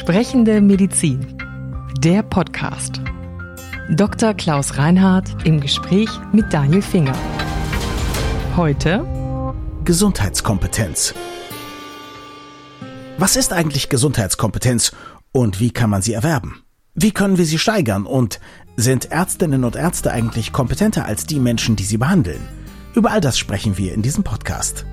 Sprechende Medizin. Der Podcast. Dr. Klaus Reinhardt im Gespräch mit Daniel Finger. Heute Gesundheitskompetenz. Was ist eigentlich Gesundheitskompetenz und wie kann man sie erwerben? Wie können wir sie steigern und sind Ärztinnen und Ärzte eigentlich kompetenter als die Menschen, die sie behandeln? Über all das sprechen wir in diesem Podcast.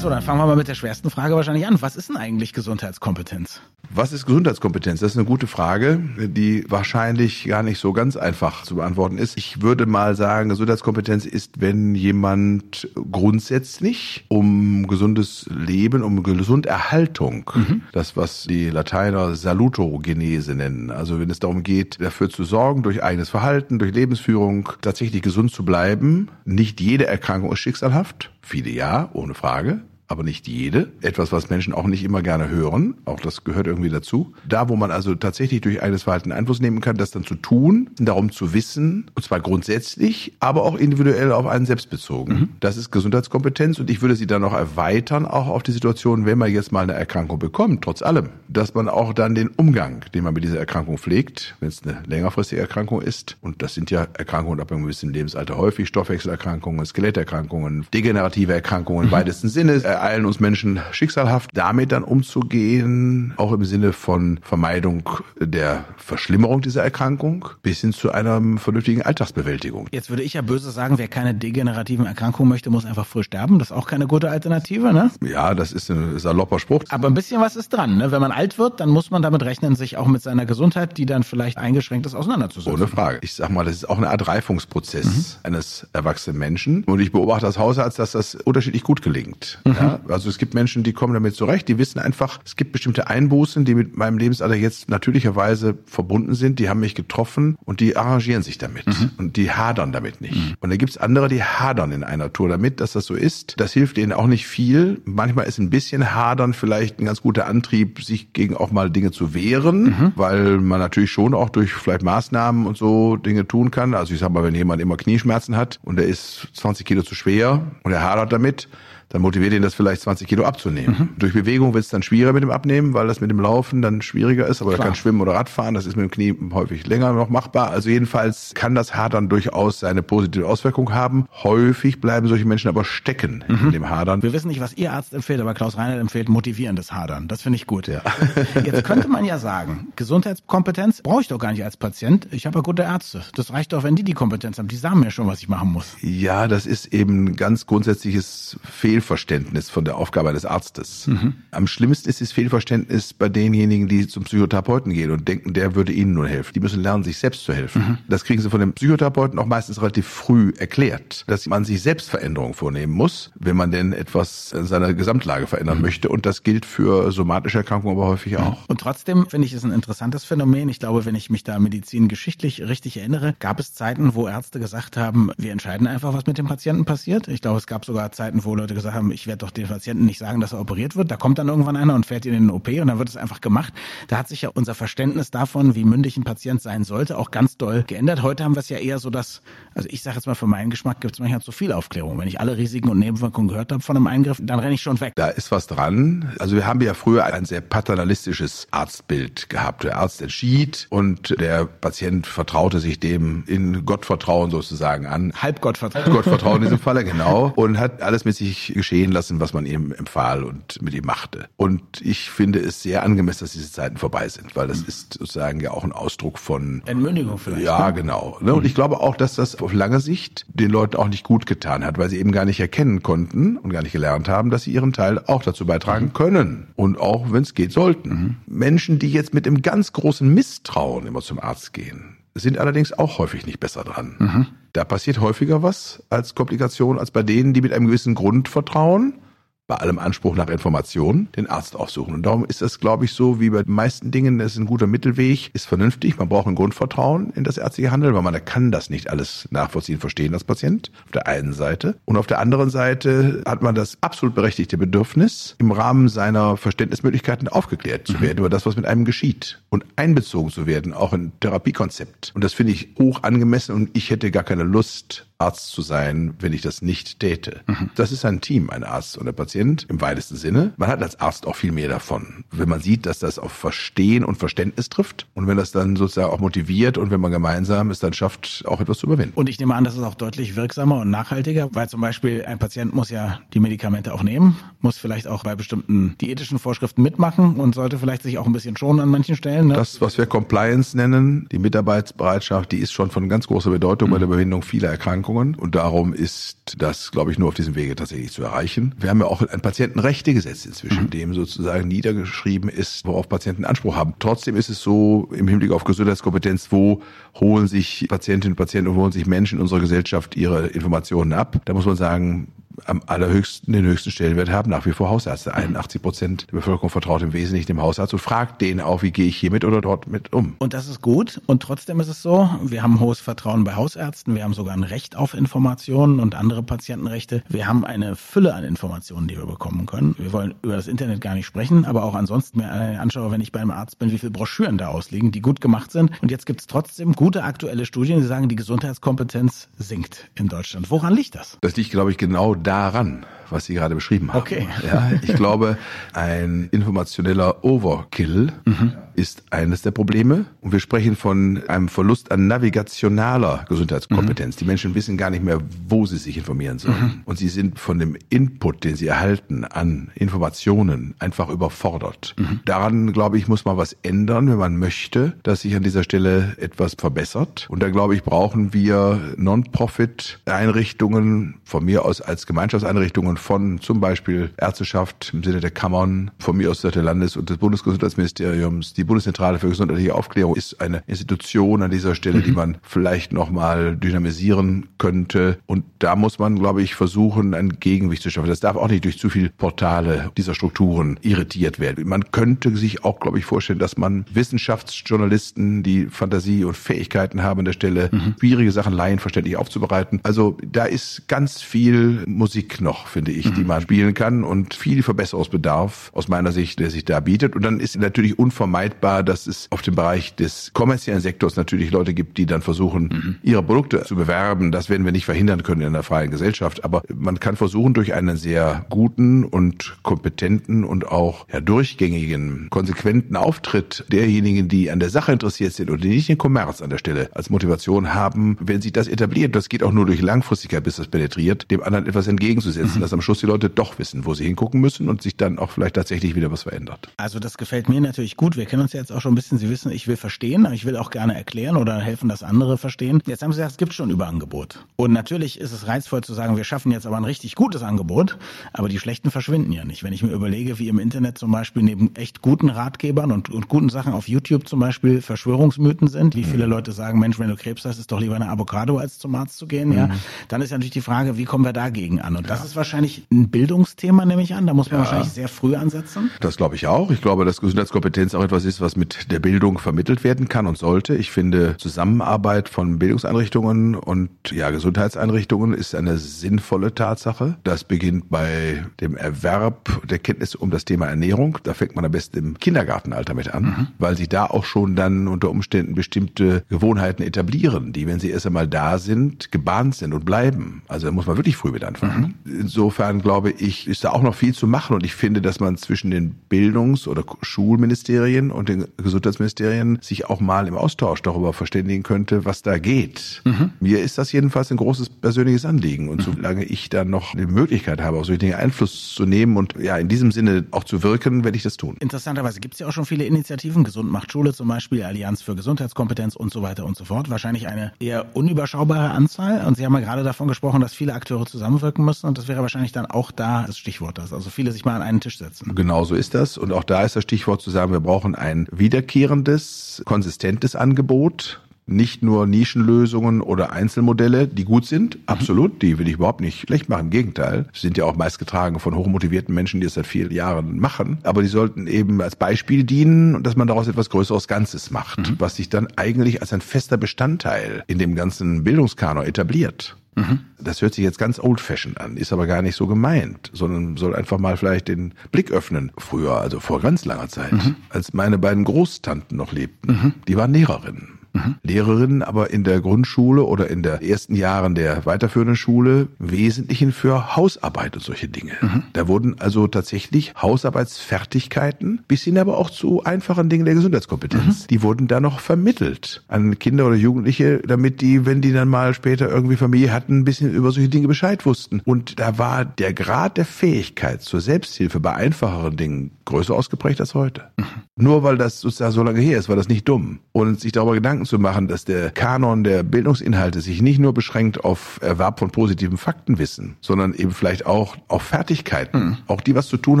So, dann fangen wir mal mit der schwersten Frage wahrscheinlich an. Was ist denn eigentlich Gesundheitskompetenz? Was ist Gesundheitskompetenz? Das ist eine gute Frage, die wahrscheinlich gar nicht so ganz einfach zu beantworten ist. Ich würde mal sagen, Gesundheitskompetenz ist, wenn jemand grundsätzlich um gesundes Leben, um Gesunderhaltung, mhm. das was die Lateiner Salutogenese nennen, also wenn es darum geht, dafür zu sorgen, durch eigenes Verhalten, durch Lebensführung tatsächlich gesund zu bleiben. Nicht jede Erkrankung ist schicksalhaft, viele ja, ohne Frage aber nicht jede. Etwas, was Menschen auch nicht immer gerne hören. Auch das gehört irgendwie dazu. Da, wo man also tatsächlich durch eigenes Verhalten Einfluss nehmen kann, das dann zu tun, darum zu wissen, und zwar grundsätzlich, aber auch individuell auf einen selbst bezogen. Mhm. Das ist Gesundheitskompetenz und ich würde sie dann noch erweitern, auch auf die Situation, wenn man jetzt mal eine Erkrankung bekommt, trotz allem, dass man auch dann den Umgang, den man mit dieser Erkrankung pflegt, wenn es eine längerfristige Erkrankung ist, und das sind ja Erkrankungen ab einem gewissen Lebensalter häufig, Stoffwechselerkrankungen, Skeletterkrankungen, degenerative Erkrankungen im mhm. weitesten Sinne, ereilen uns Menschen schicksalhaft, damit dann umzugehen, auch im Sinne von Vermeidung der Verschlimmerung dieser Erkrankung bis hin zu einer vernünftigen Alltagsbewältigung. Jetzt würde ich ja böse sagen, wer keine degenerativen Erkrankungen möchte, muss einfach früh sterben. Das ist auch keine gute Alternative, ne? Ja, das ist ein salopper Spruch. Aber ein bisschen was ist dran, ne? Wenn man alt wird, dann muss man damit rechnen, sich auch mit seiner Gesundheit, die dann vielleicht eingeschränkt ist, auseinanderzusetzen. Ohne Frage. Ich sag mal, das ist auch eine Art Reifungsprozess mhm. eines erwachsenen Menschen. Und ich beobachte als Hausarzt, dass das unterschiedlich gut gelingt. Mhm. Ja? Also es gibt Menschen, die kommen damit zurecht, die wissen einfach, es gibt bestimmte Einbußen, die mit meinem Lebensalter jetzt natürlicherweise verbunden sind, die haben mich getroffen und die arrangieren sich damit mhm. und die hadern damit nicht. Mhm. Und dann gibt's andere, die hadern in einer Tour damit, dass das so ist. Das hilft ihnen auch nicht viel. Manchmal ist ein bisschen hadern vielleicht ein ganz guter Antrieb, sich gegen auch mal Dinge zu wehren, mhm. weil man natürlich schon auch durch vielleicht Maßnahmen und so Dinge tun kann. Also ich sag mal, wenn jemand immer Knieschmerzen hat und er ist 20 Kilo zu schwer und er hadert damit, dann motiviert ihn das vielleicht 20 Kilo abzunehmen. Mhm. Durch Bewegung wird es dann schwieriger mit dem Abnehmen, weil das mit dem Laufen dann schwieriger ist. Aber Klar. er kann schwimmen oder Radfahren, das ist mit dem Knie häufig länger noch machbar. Also jedenfalls kann das Hadern durchaus seine positive Auswirkung haben. Häufig bleiben solche Menschen aber stecken mhm. in dem Hadern. Wir wissen nicht, was Ihr Arzt empfiehlt, aber Klaus Reinhardt empfiehlt motivierendes Hadern. Das finde ich gut. Ja. Jetzt könnte man ja sagen, Gesundheitskompetenz brauche ich doch gar nicht als Patient. Ich habe ja gute Ärzte. Das reicht doch, wenn die die Kompetenz haben. Die sagen mir schon, was ich machen muss. Ja, das ist eben ein ganz grundsätzliches Fehl Fehlverständnis von der Aufgabe eines Arztes. Mhm. Am schlimmsten ist das Fehlverständnis bei denjenigen, die zum Psychotherapeuten gehen und denken, der würde ihnen nur helfen. Die müssen lernen, sich selbst zu helfen. Mhm. Das kriegen sie von dem Psychotherapeuten auch meistens relativ früh erklärt, dass man sich selbst Veränderungen vornehmen muss, wenn man denn etwas in seiner Gesamtlage verändern mhm. möchte. Und das gilt für somatische Erkrankungen aber häufig auch. Und trotzdem finde ich es ein interessantes Phänomen. Ich glaube, wenn ich mich da medizingeschichtlich richtig erinnere, gab es Zeiten, wo Ärzte gesagt haben, wir entscheiden einfach, was mit dem Patienten passiert. Ich glaube, es gab sogar Zeiten, wo Leute gesagt gesagt haben, ich werde doch den Patienten nicht sagen, dass er operiert wird. Da kommt dann irgendwann einer und fährt ihn in den OP und dann wird es einfach gemacht. Da hat sich ja unser Verständnis davon, wie mündig ein Patient sein sollte, auch ganz doll geändert. Heute haben wir es ja eher so, dass, also ich sage jetzt mal, für meinen Geschmack gibt es manchmal zu viel Aufklärung. Wenn ich alle Risiken und Nebenwirkungen gehört habe von einem Eingriff, dann renne ich schon weg. Da ist was dran. Also wir haben ja früher ein sehr paternalistisches Arztbild gehabt. Der Arzt entschied und der Patient vertraute sich dem in Gottvertrauen sozusagen an. Halbgottvertrauen. Gottvertrauen in diesem Falle, genau. Und hat alles mit sich geschehen lassen, was man ihm empfahl und mit ihm machte. Und ich finde es sehr angemessen, dass diese Zeiten vorbei sind, weil das ist sozusagen ja auch ein Ausdruck von Entmündigung vielleicht. Ja, ne? genau. Ne? Und ich glaube auch, dass das auf lange Sicht den Leuten auch nicht gut getan hat, weil sie eben gar nicht erkennen konnten und gar nicht gelernt haben, dass sie ihren Teil auch dazu beitragen können und auch, wenn es geht, sollten. Mhm. Menschen, die jetzt mit einem ganz großen Misstrauen immer zum Arzt gehen, sind allerdings auch häufig nicht besser dran. Mhm. Da passiert häufiger was als Komplikation als bei denen, die mit einem gewissen Grund vertrauen bei allem Anspruch nach Informationen den Arzt aufsuchen. Und darum ist das, glaube ich, so wie bei den meisten Dingen, das ist ein guter Mittelweg, ist vernünftig. Man braucht ein Grundvertrauen in das ärztliche Handeln, weil man kann das nicht alles nachvollziehen, verstehen als Patient. Auf der einen Seite. Und auf der anderen Seite hat man das absolut berechtigte Bedürfnis, im Rahmen seiner Verständnismöglichkeiten aufgeklärt zu mhm. werden über das, was mit einem geschieht und einbezogen zu werden, auch in Therapiekonzept. Und das finde ich hoch angemessen und ich hätte gar keine Lust, Arzt zu sein, wenn ich das nicht täte. Mhm. Das ist ein Team, ein Arzt und der Patient im weitesten Sinne. Man hat als Arzt auch viel mehr davon. Wenn man sieht, dass das auf Verstehen und Verständnis trifft und wenn das dann sozusagen auch motiviert und wenn man gemeinsam es dann schafft, auch etwas zu überwinden. Und ich nehme an, das ist auch deutlich wirksamer und nachhaltiger, weil zum Beispiel ein Patient muss ja die Medikamente auch nehmen, muss vielleicht auch bei bestimmten diätischen Vorschriften mitmachen und sollte vielleicht sich auch ein bisschen schonen an manchen Stellen. Ne? Das, was wir Compliance nennen, die Mitarbeitsbereitschaft, die ist schon von ganz großer Bedeutung mhm. bei der Überwindung vieler Erkrankungen und darum ist das, glaube ich, nur auf diesem Wege tatsächlich zu erreichen. Wir haben ja auch ein Patientenrechtegesetz inzwischen, mhm. dem sozusagen niedergeschrieben ist, worauf Patienten Anspruch haben. Trotzdem ist es so im Hinblick auf Gesundheitskompetenz, wo holen sich Patientinnen und Patienten und holen sich Menschen in unserer Gesellschaft ihre Informationen ab. Da muss man sagen, am allerhöchsten, den höchsten Stellenwert haben nach wie vor Hausärzte. 81 Prozent der Bevölkerung vertraut im Wesentlichen dem Hausarzt und fragt den auch, wie gehe ich hiermit oder dort mit um. Und das ist gut. Und trotzdem ist es so, wir haben hohes Vertrauen bei Hausärzten. Wir haben sogar ein Recht auf Informationen und andere Patientenrechte. Wir haben eine Fülle an Informationen, die wir bekommen können. Wir wollen über das Internet gar nicht sprechen, aber auch ansonsten mir anschaue, wenn ich beim Arzt bin, wie viele Broschüren da ausliegen, die gut gemacht sind. Und jetzt gibt es trotzdem gute aktuelle Studien, die sagen, die Gesundheitskompetenz sinkt in Deutschland. Woran liegt das? Das liegt, glaube ich, genau daran, was Sie gerade beschrieben haben. Okay. Ja, ich glaube, ein informationeller Overkill mhm. ist eines der Probleme. Und wir sprechen von einem Verlust an navigationaler Gesundheitskompetenz. Mhm. Die Menschen wissen gar nicht mehr, wo sie sich informieren sollen. Mhm. Und sie sind von dem Input, den sie erhalten an Informationen, einfach überfordert. Mhm. Daran, glaube ich, muss man was ändern, wenn man möchte, dass sich an dieser Stelle etwas verbessert. Und da, glaube ich, brauchen wir Non-Profit-Einrichtungen, von mir aus als Gemeinschaftseinrichtungen von zum Beispiel Ärzteschaft im Sinne der Kammern, von mir aus der Landes- und des Bundesgesundheitsministeriums. Die Bundeszentrale für gesundheitliche Aufklärung ist eine Institution an dieser Stelle, mhm. die man vielleicht nochmal dynamisieren könnte. Und da muss man, glaube ich, versuchen, ein Gegengewicht zu schaffen. Das darf auch nicht durch zu viele Portale dieser Strukturen irritiert werden. Man könnte sich auch, glaube ich, vorstellen, dass man Wissenschaftsjournalisten, die Fantasie und Fähigkeiten haben an der Stelle, mhm. schwierige Sachen laienverständlich aufzubereiten. Also da ist ganz viel Musik noch, finde ich, mhm. die man spielen kann und viel Verbesserungsbedarf aus meiner Sicht, der sich da bietet. Und dann ist natürlich unvermeidbar, dass es auf dem Bereich des kommerziellen Sektors natürlich Leute gibt, die dann versuchen, mhm. ihre Produkte zu bewerben. Das werden wir nicht verhindern können in einer freien Gesellschaft. Aber man kann versuchen, durch einen sehr guten und kompetenten und auch ja, durchgängigen, konsequenten Auftritt derjenigen, die an der Sache interessiert sind und die nicht den Kommerz an der Stelle als Motivation haben, wenn sich das etabliert, das geht auch nur durch Langfristigkeit, bis das penetriert, dem anderen etwas entgegenzusetzen, mhm. dass am Schluss die Leute doch wissen, wo sie hingucken müssen und sich dann auch vielleicht tatsächlich wieder was verändert. Also das gefällt mir natürlich gut. Wir kennen uns jetzt auch schon ein bisschen. Sie wissen, ich will verstehen, aber ich will auch gerne erklären oder helfen, dass andere verstehen. Jetzt haben Sie gesagt, es gibt schon Überangebot. Und natürlich ist es reizvoll zu sagen, wir schaffen jetzt aber ein richtig gutes Angebot, aber die schlechten verschwinden ja nicht. Wenn ich mir überlege, wie im Internet zum Beispiel neben echt guten Ratgebern und, und guten Sachen auf YouTube zum Beispiel Verschwörungsmythen sind, wie viele mhm. Leute sagen, Mensch, wenn du Krebs hast, ist doch lieber eine Avocado als zum Arzt zu gehen, ja, mhm. dann ist ja natürlich die Frage, wie kommen wir dagegen an? Und das ja. ist wahrscheinlich ein Bildungsthema, nehme ich an. Da muss man ja. wahrscheinlich sehr früh ansetzen. Das glaube ich auch. Ich glaube, dass Gesundheitskompetenz auch etwas ist, was mit der Bildung vermittelt werden kann und sollte. Ich finde, Zusammenarbeit von Bildungseinrichtungen und ja, Gesundheitseinrichtungen ist eine sinnvolle Tatsache. Das beginnt bei dem Erwerb der Kenntnisse um das Thema Ernährung. Da fängt man am besten im Kindergartenalter mit an, mhm. weil sich da auch schon dann unter Umständen bestimmte Gewohnheiten etablieren, die, wenn sie erst einmal da sind, gebahnt sind und bleiben. Also da muss man wirklich früh mit anfangen. Mhm. Insofern glaube ich, ist da auch noch viel zu machen und ich finde, dass man zwischen den Bildungs- oder Schulministerien und den Gesundheitsministerien sich auch mal im Austausch darüber verständigen könnte, was da geht. Mhm. Mir ist das jedenfalls ein großes persönliches Anliegen und mhm. solange ich dann noch die Möglichkeit habe, auf solche Dinge Einfluss zu nehmen und ja in diesem Sinne auch zu wirken, werde ich das tun. Interessanterweise gibt es ja auch schon viele Initiativen, Gesund macht Schule zum Beispiel, Allianz für Gesundheitskompetenz und so weiter und so fort. Wahrscheinlich eine eher unüberschaubare Anzahl und Sie haben ja gerade davon gesprochen, dass viele Akteure zusammenwirken müssen und das wäre wahrscheinlich dann auch da das Stichwort, dass also viele sich mal an einen Tisch setzen. Genau so ist das und auch da ist das Stichwort zu sagen, wir brauchen ein wiederkehrendes, konsistentes Angebot nicht nur Nischenlösungen oder Einzelmodelle, die gut sind, mhm. absolut, die will ich überhaupt nicht schlecht machen, im Gegenteil. Sie sind ja auch meist getragen von hochmotivierten Menschen, die es seit vielen Jahren machen, aber die sollten eben als Beispiel dienen und dass man daraus etwas Größeres Ganzes macht, mhm. was sich dann eigentlich als ein fester Bestandteil in dem ganzen Bildungskanon etabliert. Mhm. Das hört sich jetzt ganz old-fashioned an, ist aber gar nicht so gemeint, sondern soll einfach mal vielleicht den Blick öffnen. Früher, also vor ganz langer Zeit, mhm. als meine beiden Großtanten noch lebten, mhm. die waren Lehrerinnen. Mhm. Lehrerinnen aber in der Grundschule oder in der ersten Jahren der weiterführenden Schule Wesentlichen für Hausarbeit und solche Dinge. Mhm. Da wurden also tatsächlich Hausarbeitsfertigkeiten bis hin aber auch zu einfachen Dingen der Gesundheitskompetenz, mhm. die wurden da noch vermittelt an Kinder oder Jugendliche, damit die, wenn die dann mal später irgendwie Familie hatten, ein bisschen über solche Dinge Bescheid wussten. Und da war der Grad der Fähigkeit zur Selbsthilfe bei einfacheren Dingen größer ausgeprägt als heute. Mhm. Nur weil das sozusagen so lange her ist, war das nicht dumm. Und sich darüber Gedanken zu machen, dass der Kanon der Bildungsinhalte sich nicht nur beschränkt auf Erwerb von positiven Faktenwissen, sondern eben vielleicht auch auf Fertigkeiten, mhm. auch die was zu tun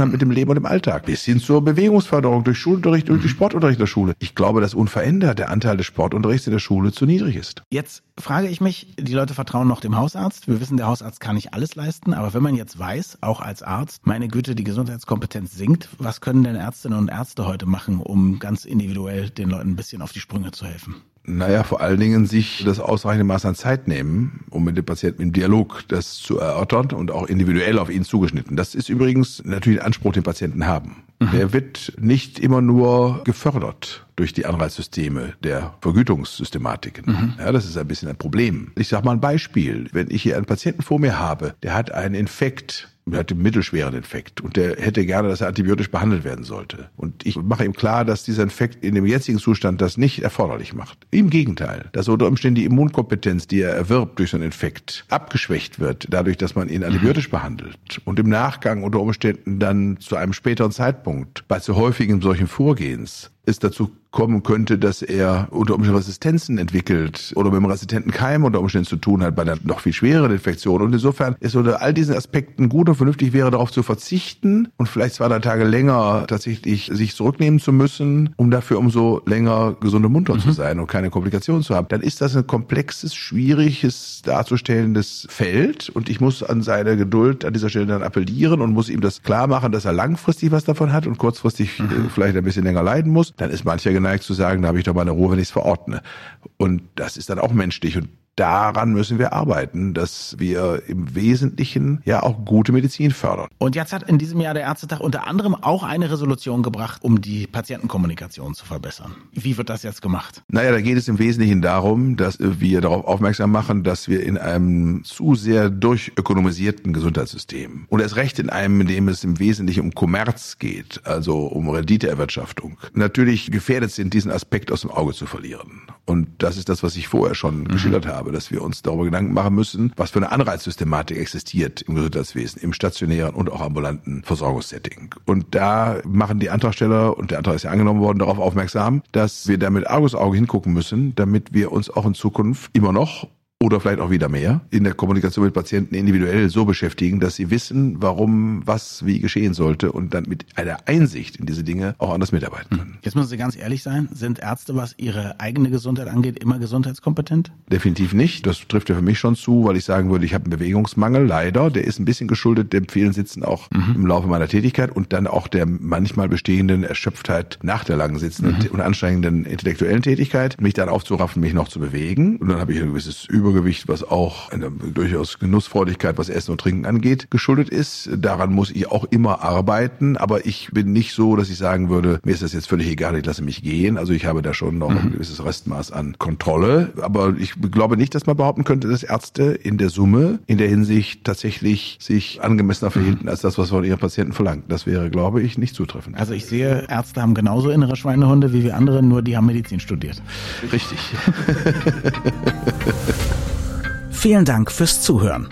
haben mit dem Leben und dem Alltag, bis hin zur Bewegungsförderung durch Schulunterricht und mhm. durch Sportunterricht der Schule. Ich glaube, dass unverändert der Anteil des Sportunterrichts in der Schule zu niedrig ist. Jetzt frage ich mich, die Leute vertrauen noch dem Hausarzt. Wir wissen, der Hausarzt kann nicht alles leisten, aber wenn man jetzt weiß, auch als Arzt, meine Güte, die Gesundheitskompetenz sinkt, was können denn Ärztinnen und Ärzte heute machen, um ganz individuell den Leuten ein bisschen auf die Sprünge zu helfen? Naja, vor allen Dingen sich das ausreichende Maß an Zeit nehmen, um mit dem Patienten im Dialog das zu erörtern und auch individuell auf ihn zugeschnitten. Das ist übrigens natürlich ein Anspruch, den Patienten haben. Mhm. Der wird nicht immer nur gefördert durch die Anreizsysteme der Vergütungssystematiken. Mhm. Ja, das ist ein bisschen ein Problem. Ich sage mal ein Beispiel. Wenn ich hier einen Patienten vor mir habe, der hat einen Infekt er hat einen mittelschweren Infekt und der hätte gerne, dass er antibiotisch behandelt werden sollte. Und ich mache ihm klar, dass dieser Infekt in dem jetzigen Zustand das nicht erforderlich macht. Im Gegenteil, dass unter Umständen die Immunkompetenz, die er erwirbt durch so einen Infekt, abgeschwächt wird, dadurch, dass man ihn antibiotisch behandelt und im Nachgang unter Umständen dann zu einem späteren Zeitpunkt bei zu häufigem solchen Vorgehens es dazu kommen könnte, dass er unter Umständen Resistenzen entwickelt oder mit einem resistenten Keim unter Umständen zu tun hat bei einer noch viel schwereren Infektion. Und insofern ist unter all diesen Aspekten gut und vernünftig wäre, darauf zu verzichten und vielleicht zwei, drei Tage länger tatsächlich sich zurücknehmen zu müssen, um dafür umso länger gesund und munter mhm. zu sein und keine Komplikationen zu haben. Dann ist das ein komplexes, schwieriges darzustellendes Feld und ich muss an seine Geduld an dieser Stelle dann appellieren und muss ihm das klar machen, dass er langfristig was davon hat und kurzfristig mhm. Äh, vielleicht ein bisschen länger leiden muss dann ist mancher geneigt zu sagen, da habe ich doch mal eine Ruhe, wenn ich es verordne. Und das ist dann auch menschlich. Und daran müssen wir arbeiten, dass wir im Wesentlichen ja auch gute Medizin fördern. Und jetzt hat in diesem Jahr der Ärztetag unter anderem auch eine Resolution gebracht, um die Patientenkommunikation zu verbessern. Wie wird das jetzt gemacht? Naja, da geht es im Wesentlichen darum, dass wir darauf aufmerksam machen, dass wir in einem zu sehr durchökonomisierten Gesundheitssystem und erst recht in einem, in dem es im Wesentlichen um Kommerz geht, also um Renditeerwirtschaftung, natürlich gefährdet sind, diesen Aspekt aus dem Auge zu verlieren. Und das ist das, was ich vorher schon mhm. geschildert habe habe, dass wir uns darüber Gedanken machen müssen, was für eine Anreizsystematik existiert im Gesundheitswesen, im stationären und auch ambulanten Versorgungssetting. Und da machen die Antragsteller, und der Antrag ist ja angenommen worden, darauf aufmerksam, dass wir da Argusauge hingucken müssen, damit wir uns auch in Zukunft immer noch oder vielleicht auch wieder mehr in der Kommunikation mit Patienten individuell so beschäftigen, dass sie wissen, warum was wie geschehen sollte und dann mit einer Einsicht in diese Dinge auch anders mitarbeiten können. Jetzt müssen Sie ganz ehrlich sein, sind Ärzte, was ihre eigene Gesundheit angeht, immer gesundheitskompetent? Definitiv nicht. Das trifft ja für mich schon zu, weil ich sagen würde, ich habe einen Bewegungsmangel, leider. Der ist ein bisschen geschuldet dem vielen Sitzen auch mhm. im Laufe meiner Tätigkeit und dann auch der manchmal bestehenden Erschöpftheit nach der langen sitzenden mhm. und anstrengenden intellektuellen Tätigkeit, mich dann aufzuraffen, mich noch zu bewegen. Und dann habe ich ein gewisses Über Übergewicht, was auch eine durchaus Genussfreudigkeit, was Essen und Trinken angeht, geschuldet ist. Daran muss ich auch immer arbeiten, aber ich bin nicht so, dass ich sagen würde, mir ist das jetzt völlig egal, ich lasse mich gehen. Also ich habe da schon noch mhm. ein gewisses Restmaß an Kontrolle, aber ich glaube nicht, dass man behaupten könnte, dass Ärzte in der Summe in der Hinsicht tatsächlich sich angemessener verhielten mhm. als das, was von ihren Patienten verlangt. Das wäre, glaube ich, nicht zutreffend. Also ich sehe, Ärzte haben genauso innere Schweinehunde wie wir andere, nur die haben Medizin studiert. Richtig. Vielen Dank fürs Zuhören.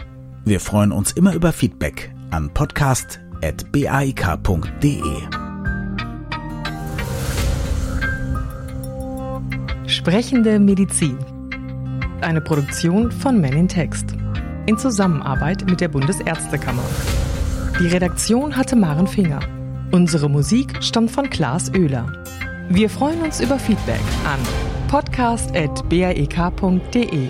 Wir freuen uns immer über Feedback an podcast.baik.de. Sprechende Medizin. Eine Produktion von Men in Text. In Zusammenarbeit mit der Bundesärztekammer. Die Redaktion hatte Maren Finger. Unsere Musik stammt von Klaas Oehler. Wir freuen uns über Feedback an podcast.baek.de.